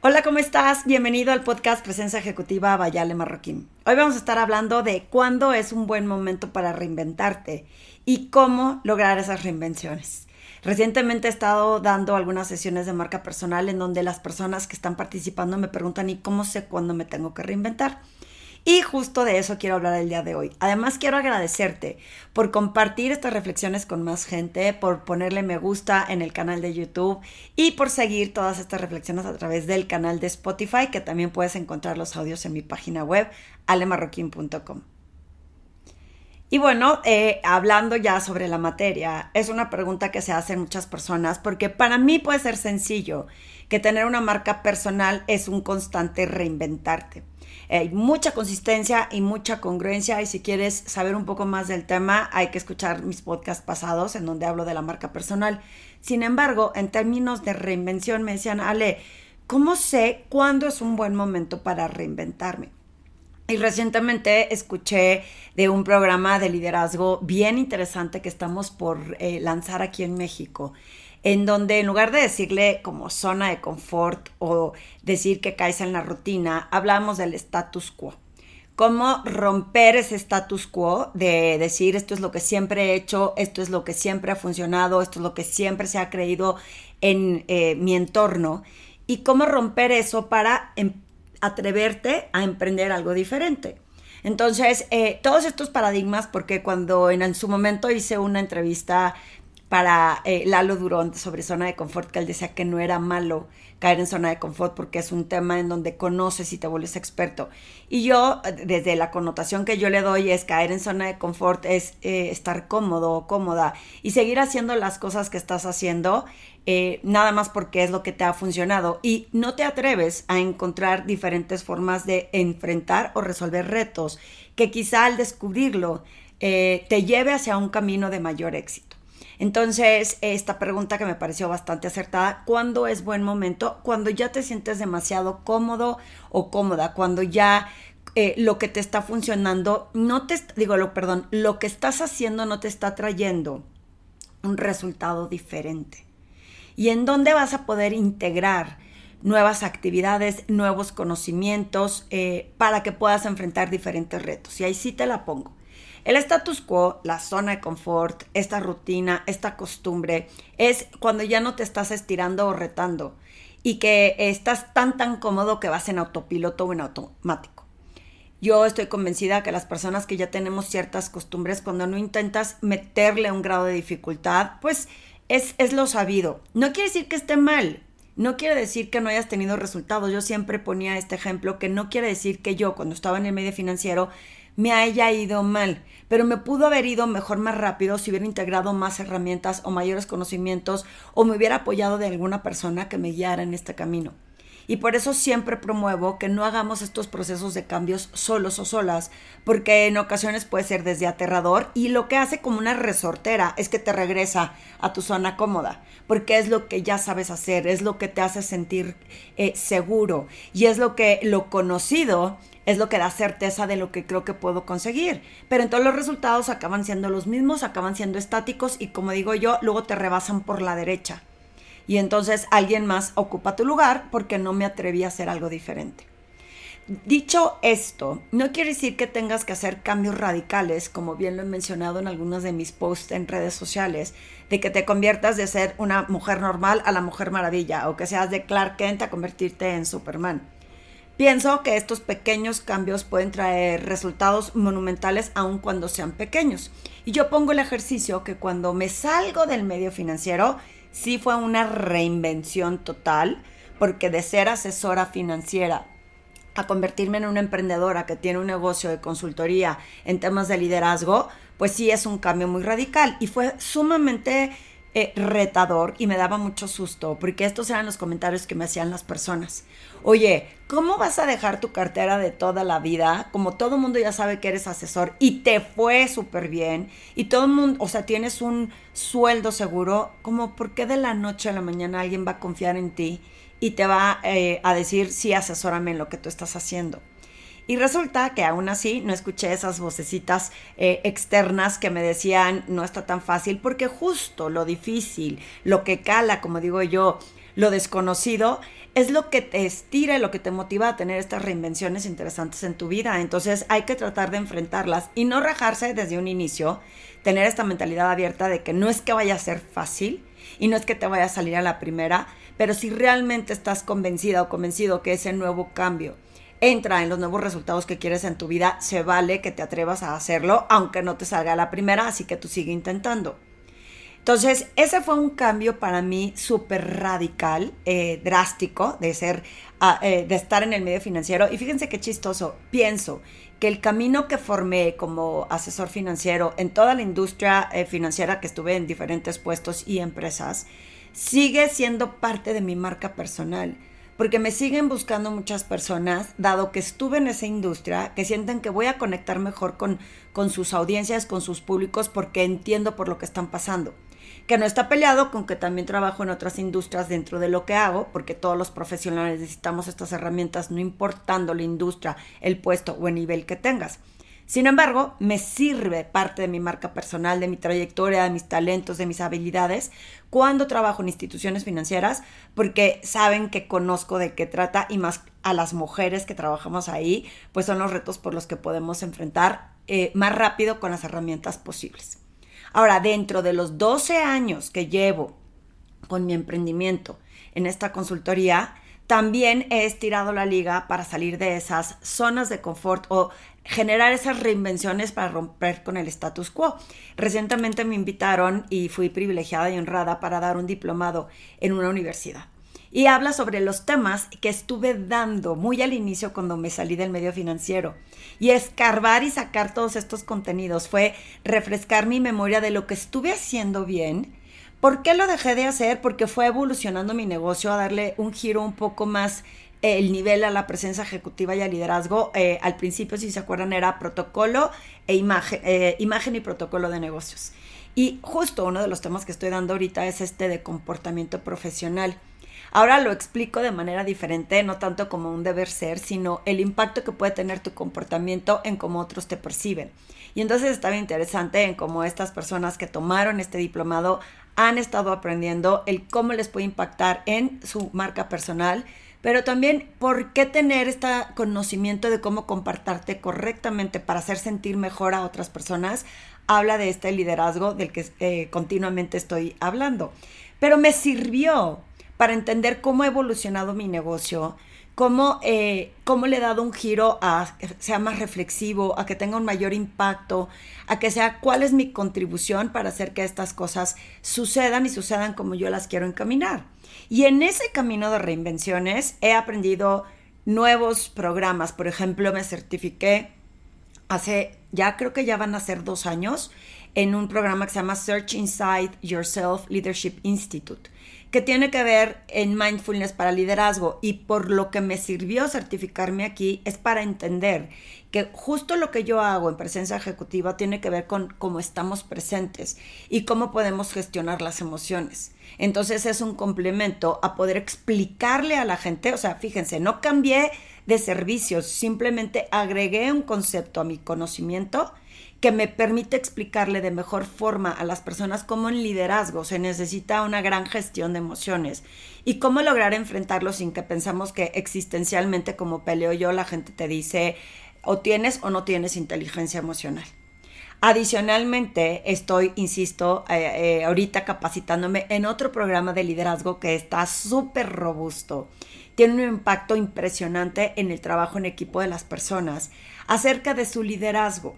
Hola, ¿cómo estás? Bienvenido al podcast Presencia Ejecutiva Bayale Marroquín. Hoy vamos a estar hablando de cuándo es un buen momento para reinventarte y cómo lograr esas reinvenciones. Recientemente he estado dando algunas sesiones de marca personal en donde las personas que están participando me preguntan ¿y cómo sé cuándo me tengo que reinventar? Y justo de eso quiero hablar el día de hoy. Además, quiero agradecerte por compartir estas reflexiones con más gente, por ponerle me gusta en el canal de YouTube y por seguir todas estas reflexiones a través del canal de Spotify, que también puedes encontrar los audios en mi página web, alemarroquín.com. Y bueno, eh, hablando ya sobre la materia, es una pregunta que se hacen muchas personas porque para mí puede ser sencillo que tener una marca personal es un constante reinventarte. Hay mucha consistencia y mucha congruencia y si quieres saber un poco más del tema hay que escuchar mis podcasts pasados en donde hablo de la marca personal. Sin embargo, en términos de reinvención me decían, Ale, ¿cómo sé cuándo es un buen momento para reinventarme? Y recientemente escuché de un programa de liderazgo bien interesante que estamos por eh, lanzar aquí en México en donde en lugar de decirle como zona de confort o decir que caes en la rutina, hablamos del status quo. Cómo romper ese status quo de decir esto es lo que siempre he hecho, esto es lo que siempre ha funcionado, esto es lo que siempre se ha creído en eh, mi entorno y cómo romper eso para em, atreverte a emprender algo diferente. Entonces, eh, todos estos paradigmas, porque cuando en, en, su momento hice una entrevista para eh, Lalo Durón sobre zona de confort, que él decía que no era malo caer en zona de confort porque es un tema en donde conoces y te vuelves experto. Y yo, desde la connotación que yo le doy, es caer en zona de confort, es eh, estar cómodo o cómoda y seguir haciendo las cosas que estás haciendo, eh, nada más porque es lo que te ha funcionado. Y no te atreves a encontrar diferentes formas de enfrentar o resolver retos que quizá al descubrirlo te lleve hacia un camino de mayor éxito. Entonces, esta pregunta que me pareció bastante acertada, ¿cuándo es buen momento? Cuando ya te sientes demasiado cómodo o cómoda, cuando ya eh, lo que te está funcionando, no te, digo, lo, perdón, lo que estás haciendo no te está trayendo un resultado diferente. ¿Y en dónde vas a poder integrar nuevas actividades, nuevos conocimientos eh, para que puedas enfrentar diferentes retos? Y ahí sí te la pongo. El status quo, la zona de confort, esta rutina, esta costumbre, es cuando ya no te estás estirando o retando y que estás tan tan cómodo que vas en autopiloto o en automático. Yo estoy convencida que las personas que ya tenemos ciertas costumbres, cuando no intentas meterle un grado de dificultad, pues es, es lo sabido. No quiere decir que esté mal, no quiere decir que no hayas tenido resultados. Yo siempre ponía este ejemplo que no quiere decir que yo cuando estaba en el medio financiero me haya ido mal, pero me pudo haber ido mejor más rápido si hubiera integrado más herramientas o mayores conocimientos o me hubiera apoyado de alguna persona que me guiara en este camino. Y por eso siempre promuevo que no hagamos estos procesos de cambios solos o solas, porque en ocasiones puede ser desde aterrador y lo que hace como una resortera es que te regresa a tu zona cómoda, porque es lo que ya sabes hacer, es lo que te hace sentir eh, seguro y es lo que lo conocido es lo que da certeza de lo que creo que puedo conseguir. Pero en todos los resultados acaban siendo los mismos, acaban siendo estáticos y como digo yo, luego te rebasan por la derecha. Y entonces alguien más ocupa tu lugar porque no me atreví a hacer algo diferente. Dicho esto, no quiere decir que tengas que hacer cambios radicales, como bien lo he mencionado en algunos de mis posts en redes sociales, de que te conviertas de ser una mujer normal a la mujer maravilla, o que seas de Clark Kent a convertirte en Superman. Pienso que estos pequeños cambios pueden traer resultados monumentales aun cuando sean pequeños. Y yo pongo el ejercicio que cuando me salgo del medio financiero, sí fue una reinvención total, porque de ser asesora financiera a convertirme en una emprendedora que tiene un negocio de consultoría en temas de liderazgo, pues sí es un cambio muy radical y fue sumamente eh, retador y me daba mucho susto, porque estos eran los comentarios que me hacían las personas. Oye, ¿cómo vas a dejar tu cartera de toda la vida? Como todo el mundo ya sabe que eres asesor y te fue súper bien y todo el mundo, o sea, tienes un sueldo seguro, como por qué de la noche a la mañana alguien va a confiar en ti y te va eh, a decir, sí, asesórame en lo que tú estás haciendo? Y resulta que aún así no escuché esas vocecitas eh, externas que me decían no está tan fácil, porque justo lo difícil, lo que cala, como digo yo, lo desconocido, es lo que te estira y lo que te motiva a tener estas reinvenciones interesantes en tu vida. Entonces hay que tratar de enfrentarlas y no rajarse desde un inicio, tener esta mentalidad abierta de que no es que vaya a ser fácil y no es que te vaya a salir a la primera, pero si realmente estás convencida o convencido que ese nuevo cambio entra en los nuevos resultados que quieres en tu vida, se vale que te atrevas a hacerlo, aunque no te salga la primera, así que tú sigue intentando. Entonces, ese fue un cambio para mí súper radical, eh, drástico, de ser, ah, eh, de estar en el medio financiero. Y fíjense qué chistoso, pienso que el camino que formé como asesor financiero en toda la industria eh, financiera que estuve en diferentes puestos y empresas, sigue siendo parte de mi marca personal porque me siguen buscando muchas personas, dado que estuve en esa industria, que sienten que voy a conectar mejor con, con sus audiencias, con sus públicos, porque entiendo por lo que están pasando que no está peleado con que también trabajo en otras industrias dentro de lo que hago, porque todos los profesionales necesitamos estas herramientas, no importando la industria, el puesto o el nivel que tengas. Sin embargo, me sirve parte de mi marca personal, de mi trayectoria, de mis talentos, de mis habilidades, cuando trabajo en instituciones financieras, porque saben que conozco de qué trata y más a las mujeres que trabajamos ahí, pues son los retos por los que podemos enfrentar eh, más rápido con las herramientas posibles. Ahora, dentro de los 12 años que llevo con mi emprendimiento en esta consultoría, también he estirado la liga para salir de esas zonas de confort o generar esas reinvenciones para romper con el status quo. Recientemente me invitaron y fui privilegiada y honrada para dar un diplomado en una universidad y habla sobre los temas que estuve dando muy al inicio cuando me salí del medio financiero. Y escarbar y sacar todos estos contenidos fue refrescar mi memoria de lo que estuve haciendo bien. ¿Por qué lo dejé de hacer? Porque fue evolucionando mi negocio a darle un giro un poco más eh, el nivel a la presencia ejecutiva y al liderazgo. Eh, al principio, si se acuerdan, era protocolo e imagen, eh, imagen y protocolo de negocios. Y justo uno de los temas que estoy dando ahorita es este de comportamiento profesional. Ahora lo explico de manera diferente, no tanto como un deber ser, sino el impacto que puede tener tu comportamiento en cómo otros te perciben. Y entonces estaba interesante en cómo estas personas que tomaron este diplomado han estado aprendiendo el cómo les puede impactar en su marca personal, pero también por qué tener este conocimiento de cómo comportarte correctamente para hacer sentir mejor a otras personas, habla de este liderazgo del que eh, continuamente estoy hablando. Pero me sirvió para entender cómo ha evolucionado mi negocio, cómo, eh, cómo le he dado un giro a que sea más reflexivo, a que tenga un mayor impacto, a que sea cuál es mi contribución para hacer que estas cosas sucedan y sucedan como yo las quiero encaminar. Y en ese camino de reinvenciones he aprendido nuevos programas. Por ejemplo, me certifiqué hace, ya creo que ya van a ser dos años, en un programa que se llama Search Inside Yourself Leadership Institute que tiene que ver en mindfulness para liderazgo y por lo que me sirvió certificarme aquí es para entender que justo lo que yo hago en presencia ejecutiva tiene que ver con cómo estamos presentes y cómo podemos gestionar las emociones. Entonces es un complemento a poder explicarle a la gente, o sea, fíjense, no cambié de servicios, simplemente agregué un concepto a mi conocimiento que me permite explicarle de mejor forma a las personas cómo en liderazgo se necesita una gran gestión de emociones y cómo lograr enfrentarlo sin que pensamos que existencialmente, como peleo yo, la gente te dice o tienes o no tienes inteligencia emocional. Adicionalmente, estoy, insisto, eh, eh, ahorita capacitándome en otro programa de liderazgo que está súper robusto. Tiene un impacto impresionante en el trabajo en equipo de las personas acerca de su liderazgo.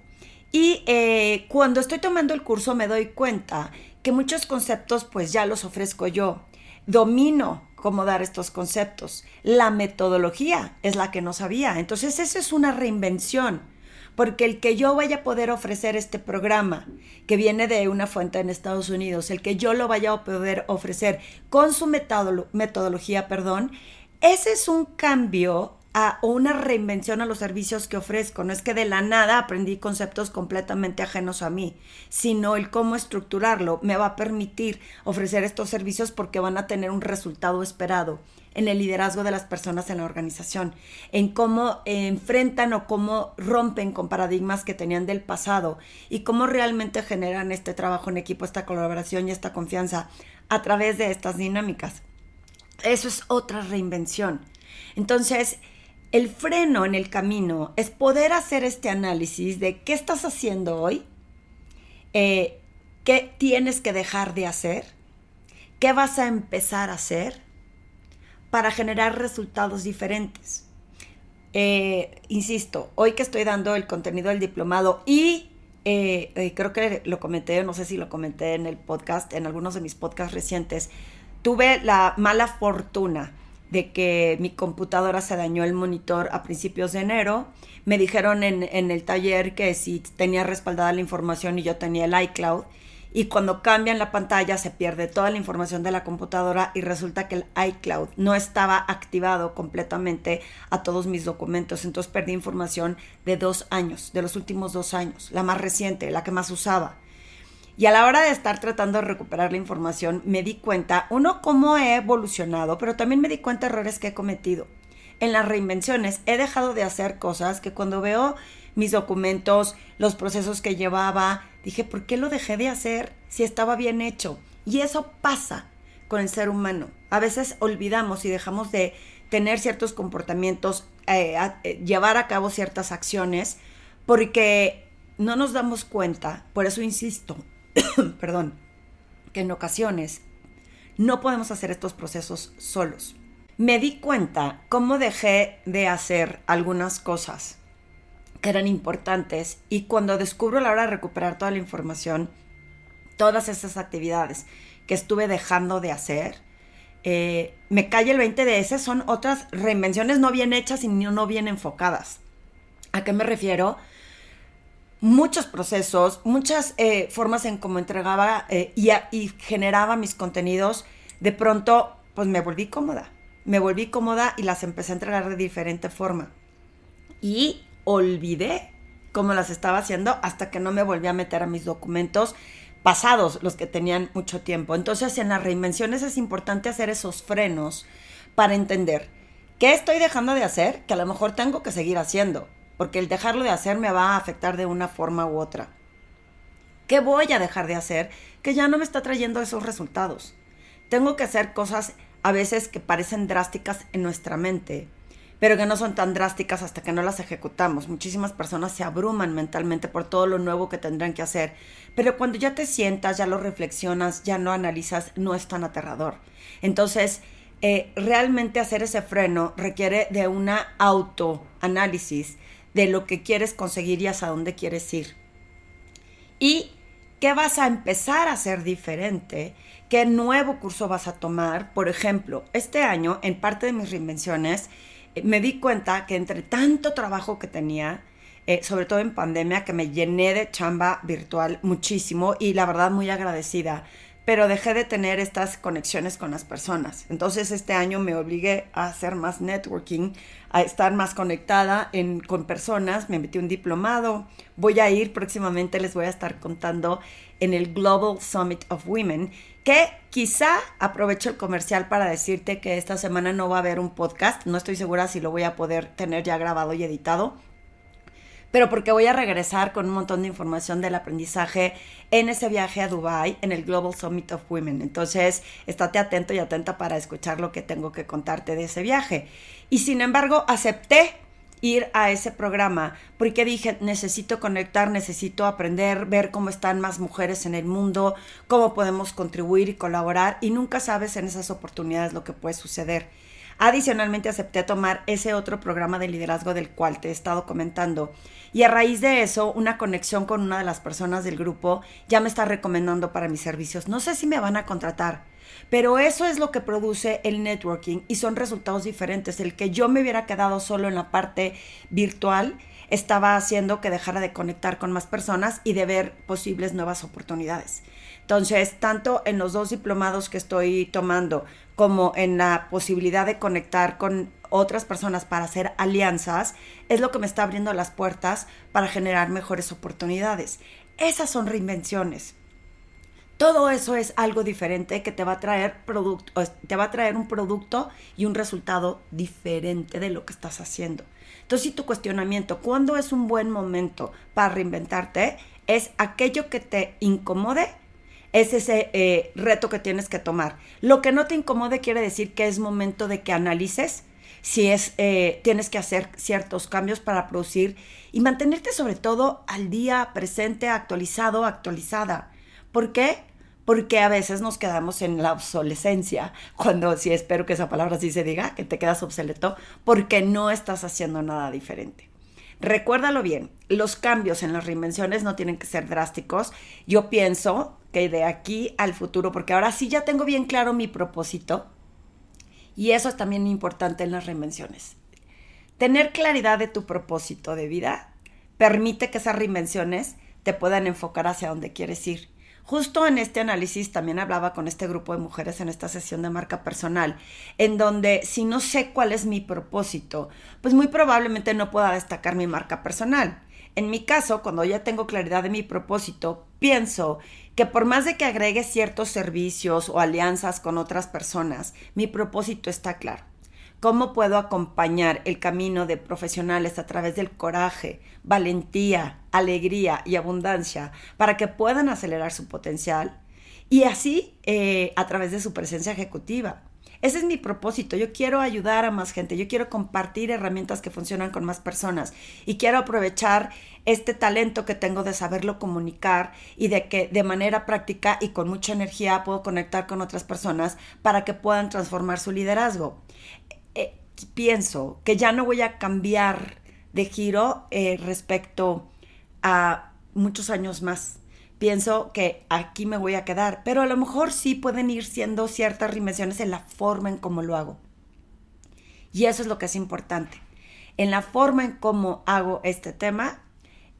Y eh, cuando estoy tomando el curso me doy cuenta que muchos conceptos pues ya los ofrezco yo. Domino cómo dar estos conceptos. La metodología es la que no sabía. Entonces eso es una reinvención. Porque el que yo vaya a poder ofrecer este programa, que viene de una fuente en Estados Unidos, el que yo lo vaya a poder ofrecer con su metodología, perdón, ese es un cambio a, una reinvención a los servicios que ofrezco. No es que de la nada aprendí conceptos completamente ajenos a mí, sino el cómo estructurarlo me va a permitir ofrecer estos servicios porque van a tener un resultado esperado en el liderazgo de las personas en la organización, en cómo enfrentan o cómo rompen con paradigmas que tenían del pasado y cómo realmente generan este trabajo en equipo, esta colaboración y esta confianza a través de estas dinámicas. Eso es otra reinvención. Entonces, el freno en el camino es poder hacer este análisis de qué estás haciendo hoy, eh, qué tienes que dejar de hacer, qué vas a empezar a hacer para generar resultados diferentes. Eh, insisto, hoy que estoy dando el contenido del diplomado y eh, creo que lo comenté, no sé si lo comenté en el podcast, en algunos de mis podcasts recientes, tuve la mala fortuna de que mi computadora se dañó el monitor a principios de enero. Me dijeron en, el taller que si tenía respaldada la información y yo tenía el iCloud. Y cuando cambian la pantalla se pierde toda la información de la computadora y resulta que el iCloud no estaba activado completamente a todos mis documentos. Entonces perdí información de dos años, de los últimos dos años, la más reciente, la que más usaba. Y a la hora de estar tratando de recuperar la información, me di cuenta, uno, cómo he evolucionado, pero también me di cuenta de errores que he cometido. En las reinvenciones he dejado de hacer cosas que cuando veo mis documentos, los procesos que llevaba, dije, ¿por qué lo dejé de hacer si estaba bien hecho? Y eso pasa con el ser humano. A veces olvidamos y dejamos de tener ciertos comportamientos, eh, eh, llevar a cabo ciertas acciones, porque no nos damos cuenta, por eso insisto, perdón, que en ocasiones no podemos hacer estos procesos solos. Me di cuenta cómo dejé de hacer algunas cosas que eran importantes y cuando descubro la hora de recuperar toda la información, todas esas actividades que estuve dejando de hacer, eh, me cae el 20 de esas son otras reinvenciones no bien hechas y no bien enfocadas. ¿A qué me refiero? Muchos procesos, muchas eh, formas en cómo entregaba eh, y, y, generaba mis contenidos, de pronto pues me volví cómoda. Me volví cómoda y las empecé a entregar de diferente forma. Y olvidé cómo las estaba haciendo hasta que no me volví a meter a mis documentos pasados, los que tenían mucho tiempo. Entonces en las reinvenciones es importante hacer esos frenos para entender qué estoy dejando de hacer, que a lo mejor tengo que seguir haciendo porque el dejarlo de hacer me va a afectar de una forma u otra. ¿Qué voy a dejar de hacer que ya no me está trayendo esos resultados? Tengo que hacer cosas a veces que parecen drásticas en nuestra mente, pero que no son tan drásticas hasta que no las ejecutamos. Muchísimas personas se abruman mentalmente por todo lo nuevo que tendrán que hacer, pero cuando ya te sientas, ya lo reflexionas, ya no analizas, no es tan aterrador. Entonces, eh, realmente hacer ese freno requiere de una autoanálisis de lo que quieres conseguir y hacia dónde quieres ir. Y qué vas a empezar a hacer diferente, qué nuevo curso vas a tomar. Por ejemplo, este año, en parte de mis reinvenciones, eh, me di cuenta que entre tanto trabajo que tenía, eh, sobre todo en pandemia, que me llené de chamba virtual muchísimo y la verdad muy agradecida pero dejé de tener estas conexiones con las personas. Entonces este año me obligué a hacer más networking, a estar más conectada con personas, me metí un diplomado, voy a ir próximamente, les voy a estar contando en el Global Summit of Women, que quizá aprovecho el comercial para decirte que esta semana no va a haber un podcast, no estoy segura si lo voy a poder tener ya grabado y editado, pero porque voy a regresar con un montón de información del aprendizaje en ese viaje a Dubai en el Global Summit of Women. Entonces, estate atento y atenta para escuchar lo que tengo que contarte de ese viaje. Y sin embargo, acepté ir a ese programa porque dije, necesito conectar, necesito aprender, ver cómo están más mujeres en el mundo, cómo podemos contribuir y colaborar y nunca sabes en esas oportunidades lo que puede suceder. Adicionalmente acepté tomar ese otro programa de liderazgo del cual te he estado comentando. Y a raíz de eso, una conexión con una de las personas del grupo ya me está recomendando para mis servicios. No sé si me van a contratar, pero eso es lo que produce el networking y son resultados diferentes. El que yo me hubiera quedado solo en la parte virtual estaba haciendo que dejara de conectar con más personas y de ver posibles nuevas oportunidades. Entonces, tanto en los dos diplomados que estoy tomando como en la posibilidad de conectar con otras personas para hacer alianzas, es lo que me está abriendo las puertas para generar mejores oportunidades. Esas son reinvenciones. Todo eso es algo diferente que te va a traer producto, te va a traer un producto y un resultado diferente de lo que estás haciendo. Entonces, si tu cuestionamiento, ¿cuándo es un buen momento para reinventarte? Es aquello que te incomode es ese eh, reto que tienes que tomar. Lo que no te incomode quiere decir que es momento de que analices si es, eh, tienes que hacer ciertos cambios para producir y mantenerte sobre todo al día, presente, actualizado, actualizada. ¿Por qué? Porque a veces nos quedamos en la obsolescencia, cuando sí espero que esa palabra sí se diga, que te quedas obsoleto, porque no estás haciendo nada diferente. Recuérdalo bien, los cambios en las reinvenciones no tienen que ser drásticos. Yo pienso que de aquí al futuro, porque ahora sí ya tengo bien claro mi propósito, y eso es también importante en las reinvenciones. Tener claridad de tu propósito de vida permite que esas reinvenciones te puedan enfocar hacia donde quieres ir. Justo en este análisis también hablaba con este grupo de mujeres en esta sesión de marca personal, en donde si no sé cuál es mi propósito, pues muy probablemente no pueda destacar mi marca personal. En mi caso, cuando ya tengo claridad de mi propósito, pienso que por más de que agregue ciertos servicios o alianzas con otras personas, mi propósito está claro. ¿Cómo puedo acompañar el camino de profesionales a través del coraje, valentía, alegría y abundancia para que puedan acelerar su potencial? Y así eh, a través de su presencia ejecutiva. Ese es mi propósito. Yo quiero ayudar a más gente. Yo quiero compartir herramientas que funcionan con más personas. Y quiero aprovechar este talento que tengo de saberlo comunicar y de que de manera práctica y con mucha energía puedo conectar con otras personas para que puedan transformar su liderazgo pienso que ya no voy a cambiar de giro eh, respecto a muchos años más. Pienso que aquí me voy a quedar, pero a lo mejor sí pueden ir siendo ciertas reinvenciones en la forma en cómo lo hago. Y eso es lo que es importante. En la forma en cómo hago este tema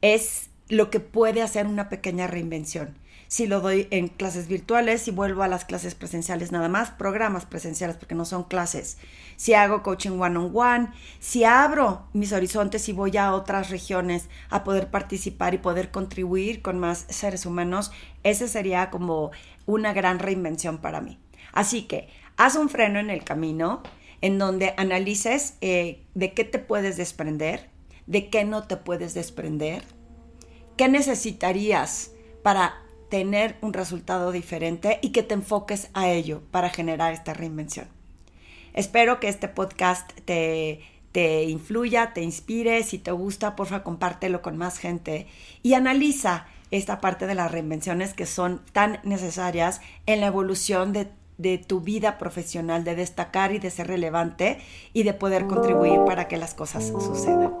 es lo que puede hacer una pequeña reinvención si lo doy en clases virtuales, si vuelvo a las clases presenciales nada más, programas presenciales porque no son clases, si hago coaching one on one, si abro mis horizontes y voy a otras regiones a poder participar y poder contribuir con más seres humanos, ese sería como una gran reinvención para mí. Así que haz un freno en el camino en donde analices eh, de qué te puedes desprender, de qué no te puedes desprender, qué necesitarías para tener un resultado diferente y que te enfoques a ello para generar esta reinvención. Espero que este podcast te, te influya, te inspire. Si te gusta, porfa, compártelo con más gente y analiza esta parte de las reinvenciones que son tan necesarias en la evolución de, de, tu vida profesional, de destacar y de ser relevante y de poder contribuir para que las cosas sucedan.